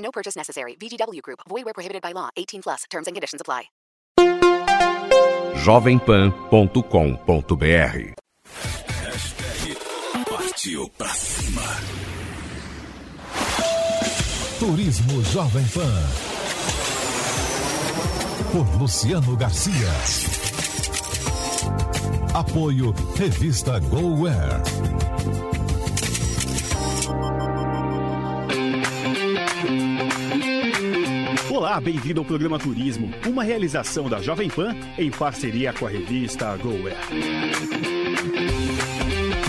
No purchase necessary. VGW Group. Void where prohibited by law. 18 plus. Terms and conditions apply. jovempan.com.br Hashtag partiu pra cima. Turismo Jovem Pan. Por Luciano Garcia. Apoio Revista GoWare. Bem-vindo ao programa Turismo, uma realização da Jovem Pan em parceria com a revista GoWare.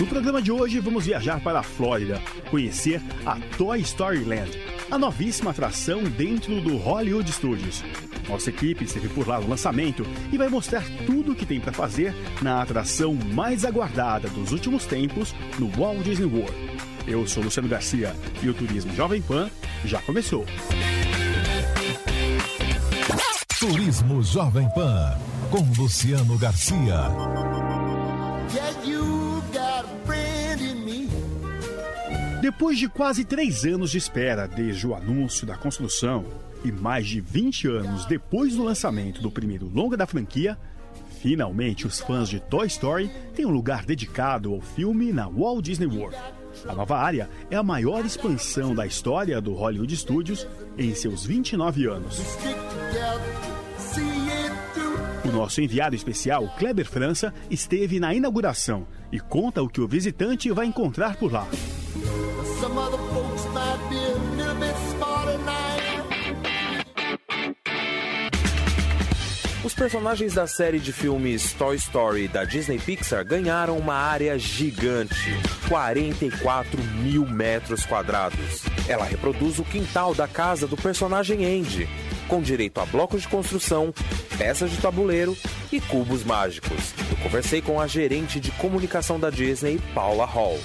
No programa de hoje, vamos viajar para a Flórida, conhecer a Toy Story Land, a novíssima atração dentro do Hollywood Studios. Nossa equipe esteve por lá no lançamento e vai mostrar tudo o que tem para fazer na atração mais aguardada dos últimos tempos no Walt Disney World. Eu sou Luciano Garcia e o Turismo Jovem Pan já começou. Turismo Jovem Pan. Com Luciano Garcia. Depois de quase três anos de espera desde o anúncio da construção e mais de 20 anos depois do lançamento do primeiro longa da franquia, finalmente os fãs de Toy Story têm um lugar dedicado ao filme na Walt Disney World. A nova área é a maior expansão da história do Hollywood Studios em seus 29 anos. O nosso enviado especial, Kleber França, esteve na inauguração e conta o que o visitante vai encontrar por lá. Os personagens da série de filmes Toy Story da Disney Pixar ganharam uma área gigante 44 mil metros quadrados. Ela reproduz o quintal da casa do personagem Andy, com direito a blocos de construção, peças de tabuleiro e cubos mágicos. Eu conversei com a gerente de comunicação da Disney, Paula Hall.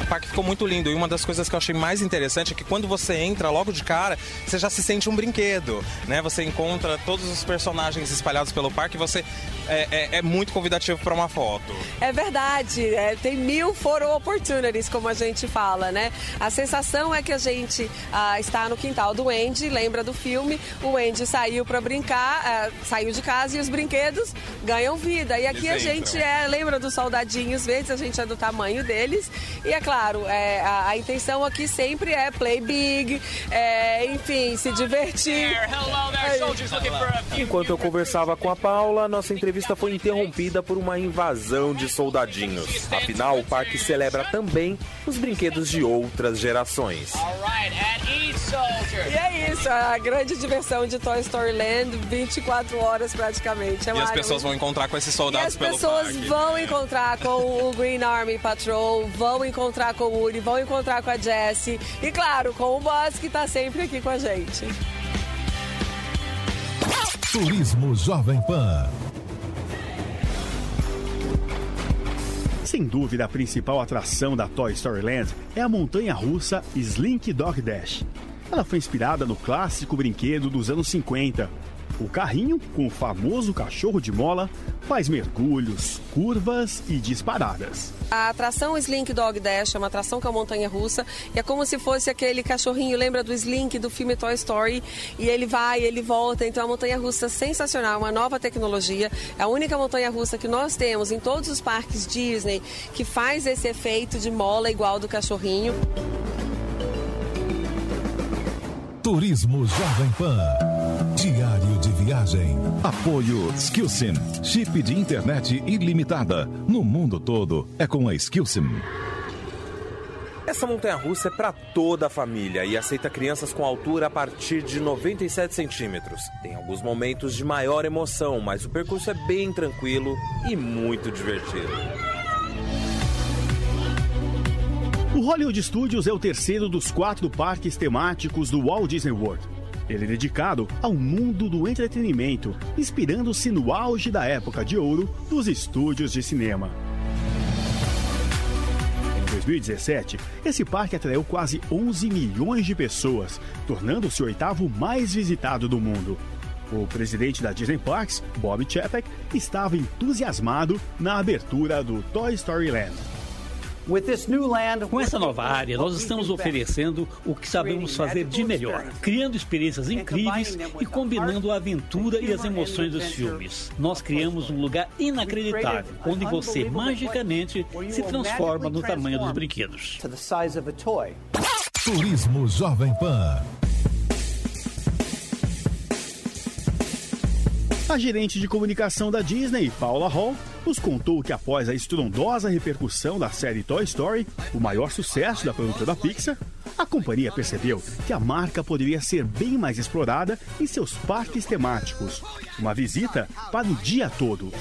O parque ficou muito lindo. E uma das coisas que eu achei mais interessante é que quando você entra logo de cara, você já se sente um brinquedo, né? Você encontra todos os personagens espalhados pelo parque e você é, é, é muito convidativo para uma foto. É verdade. É, tem mil photo opportunities, como a gente fala, né? A sensação é que a gente ah, está no quintal do Andy, lembra do filme? O Andy saiu para brincar, ah, saiu de casa e os brinquedos ganham vida. E aqui a gente é, lembra dos soldadinhos verdes, a gente é do tamanho deles. E é claro, é, a, a, intenção aqui sempre é play big, é, enfim, se divertir. Enquanto eu conversava com a Paula, nossa entrevista foi interrompida por uma invasão de soldadinhos. Afinal, o parque celebra também os brinquedos de outras gerações. E é isso, a grande diversão de Toy Story Land, 24 horas praticamente. É e as pessoas vão encontrar com esses soldados pelo parque. as pessoas vão encontrar com o Green Army Patrol, vão encontrar com o Woody, vão encontrar com a Jessie e, claro, com o Buzz que está sempre aqui com a gente. Turismo Jovem Pan. Sem dúvida, a principal atração da Toy Story Land é a montanha russa Slink Dog Dash. Ela foi inspirada no clássico brinquedo dos anos 50. O carrinho, com o famoso cachorro de mola, faz mergulhos, curvas e disparadas. A atração Slink Dog Dash é uma atração com a montanha russa e é como se fosse aquele cachorrinho, lembra do Slink do filme Toy Story? E ele vai, ele volta, então é uma montanha russa sensacional, uma nova tecnologia. É a única montanha russa que nós temos em todos os parques Disney que faz esse efeito de mola igual do cachorrinho. Turismo Jovem Pan. De viagem. Apoio Skillsim. Chip de internet ilimitada. No mundo todo é com a Skillsim. Essa montanha russa é para toda a família e aceita crianças com altura a partir de 97 centímetros. Tem alguns momentos de maior emoção, mas o percurso é bem tranquilo e muito divertido. O Hollywood Studios é o terceiro dos quatro parques temáticos do Walt Disney World. Ele é dedicado ao mundo do entretenimento, inspirando-se no auge da época de ouro dos estúdios de cinema. Em 2017, esse parque atraiu quase 11 milhões de pessoas, tornando-se o oitavo mais visitado do mundo. O presidente da Disney Parks, Bob Chapek, estava entusiasmado na abertura do Toy Story Land. Com essa nova área, nós estamos oferecendo o que sabemos fazer de melhor, criando experiências incríveis e combinando a aventura e as emoções dos filmes. Nós criamos um lugar inacreditável, onde você magicamente se transforma no tamanho dos brinquedos. Turismo Jovem Pan. A gerente de comunicação da Disney, Paula Hall, nos contou que após a estrondosa repercussão da série Toy Story, o maior sucesso da produtora Pixar, a companhia percebeu que a marca poderia ser bem mais explorada em seus parques temáticos. Uma visita para o dia todo.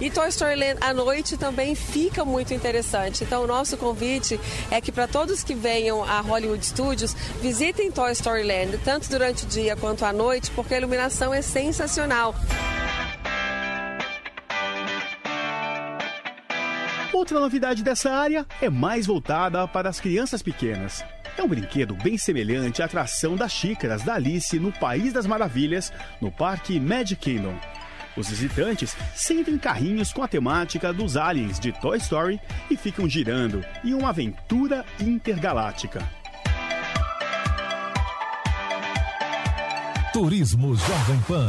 E Toy Story Land à noite também fica muito interessante. Então, o nosso convite é que para todos que venham a Hollywood Studios, visitem Toy Story Land, tanto durante o dia quanto à noite, porque a iluminação é sensacional. Outra novidade dessa área é mais voltada para as crianças pequenas. É um brinquedo bem semelhante à atração das xícaras da Alice no País das Maravilhas, no Parque Magic Kingdom. Os visitantes sentam em carrinhos com a temática dos aliens de Toy Story e ficam girando em uma aventura intergaláctica. Turismo Jovem Pan.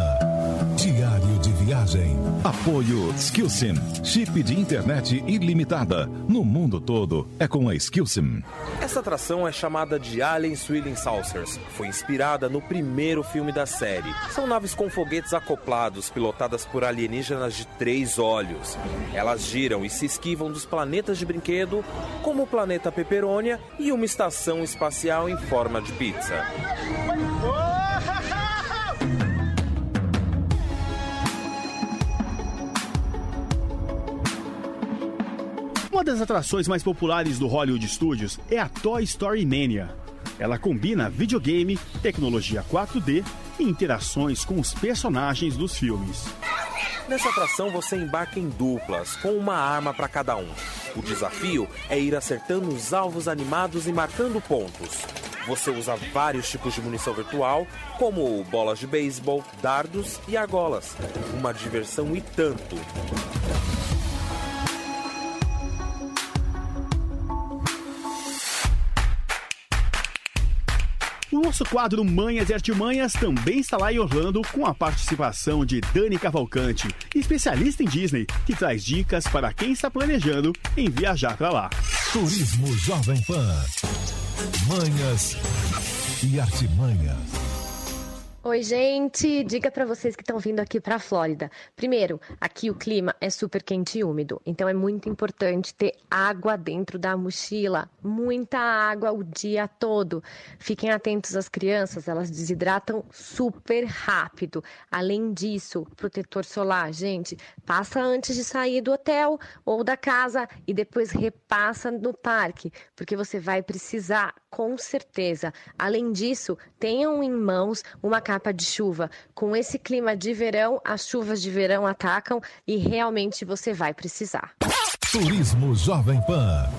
Diário de viagem. Apoio Skillsim. Chip de internet ilimitada. No mundo todo é com a Skillsim. Essa atração é chamada de Alien Swirling Saucers. Foi inspirada no primeiro filme da série. São naves com foguetes acoplados, pilotadas por alienígenas de três olhos. Elas giram e se esquivam dos planetas de brinquedo, como o planeta Peperônia e uma estação espacial em forma de pizza. Uma das atrações mais populares do Hollywood Studios é a Toy Story Mania. Ela combina videogame, tecnologia 4D e interações com os personagens dos filmes. Nessa atração você embarca em duplas, com uma arma para cada um. O desafio é ir acertando os alvos animados e marcando pontos. Você usa vários tipos de munição virtual, como bolas de beisebol, dardos e argolas. Uma diversão e tanto. Nosso quadro Manhas e Artimanhas também está lá em Orlando com a participação de Dani Cavalcante, especialista em Disney, que traz dicas para quem está planejando em viajar para lá. Turismo Jovem Pan. Manhas e Artimanhas. Oi, gente! Diga para vocês que estão vindo aqui para a Flórida. Primeiro, aqui o clima é super quente e úmido, então é muito importante ter água dentro da mochila, muita água o dia todo. Fiquem atentos às crianças, elas desidratam super rápido. Além disso, protetor solar, gente, passa antes de sair do hotel ou da casa e depois repassa no parque, porque você vai precisar com certeza. Além disso, tenham em mãos uma capa de chuva. Com esse clima de verão, as chuvas de verão atacam e realmente você vai precisar. Turismo Jovem Pan.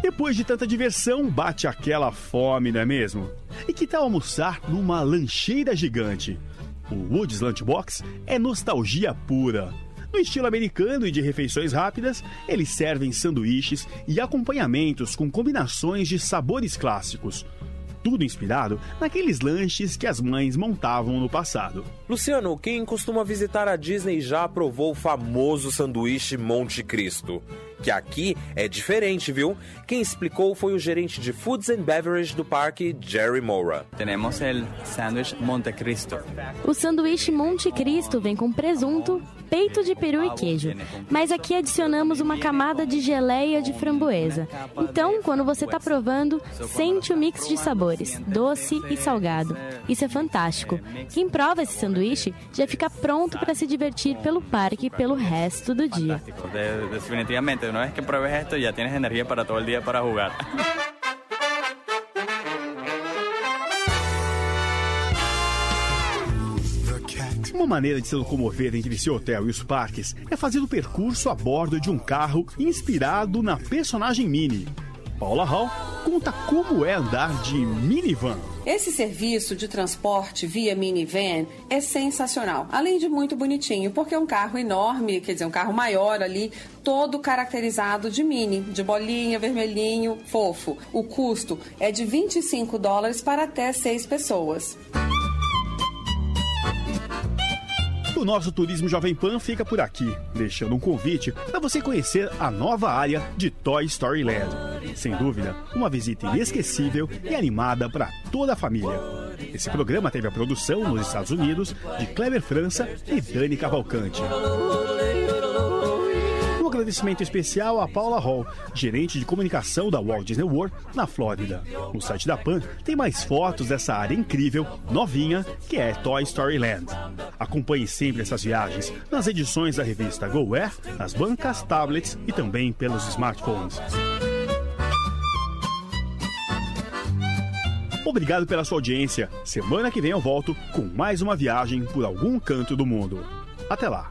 Depois de tanta diversão, bate aquela fome, não é mesmo? E que tal almoçar numa lancheira gigante? O Woods Lunchbox é nostalgia pura. No estilo americano e de refeições rápidas, eles servem sanduíches e acompanhamentos com combinações de sabores clássicos. Tudo inspirado naqueles lanches que as mães montavam no passado. Luciano, quem costuma visitar a Disney já provou o famoso sanduíche Monte Cristo. Que aqui é diferente, viu? Quem explicou foi o gerente de Foods and Beverage do parque, Jerry Mora. Temos o sanduíche Monte Cristo. O sanduíche Monte Cristo vem com presunto, peito de peru e queijo, mas aqui adicionamos uma camada de geleia de framboesa. Então, quando você está provando, sente o mix de sabores, doce e salgado. Isso é fantástico. Quem prova esse sanduíche já fica pronto para se divertir pelo parque pelo resto do dia. Definitivamente divertirte. Una vez que pruebes esto, ya tienes energía para todo el día para jugar. Uma maneira de se locomover entre esse hotel e os parques é fazer o percurso a bordo de um carro inspirado na personagem Minnie. Paula Hall conta como é andar de minivan. Esse serviço de transporte via minivan é sensacional, além de muito bonitinho, porque é um carro enorme, quer dizer, um carro maior ali, todo caracterizado de mini, de bolinha, vermelhinho, fofo. O custo é de 25 dólares para até seis pessoas. O nosso Turismo Jovem Pan fica por aqui, deixando um convite para você conhecer a nova área de Toy Story Land. Sem dúvida, uma visita inesquecível e animada para toda a família. Esse programa teve a produção nos Estados Unidos de Kleber França e Dani Cavalcante. Agradecimento especial a Paula Hall, gerente de comunicação da Walt Disney World na Flórida. No site da PAN tem mais fotos dessa área incrível, novinha, que é Toy Story Land. Acompanhe sempre essas viagens nas edições da revista GoWare, nas bancas, tablets e também pelos smartphones. Obrigado pela sua audiência. Semana que vem eu volto com mais uma viagem por algum canto do mundo. Até lá!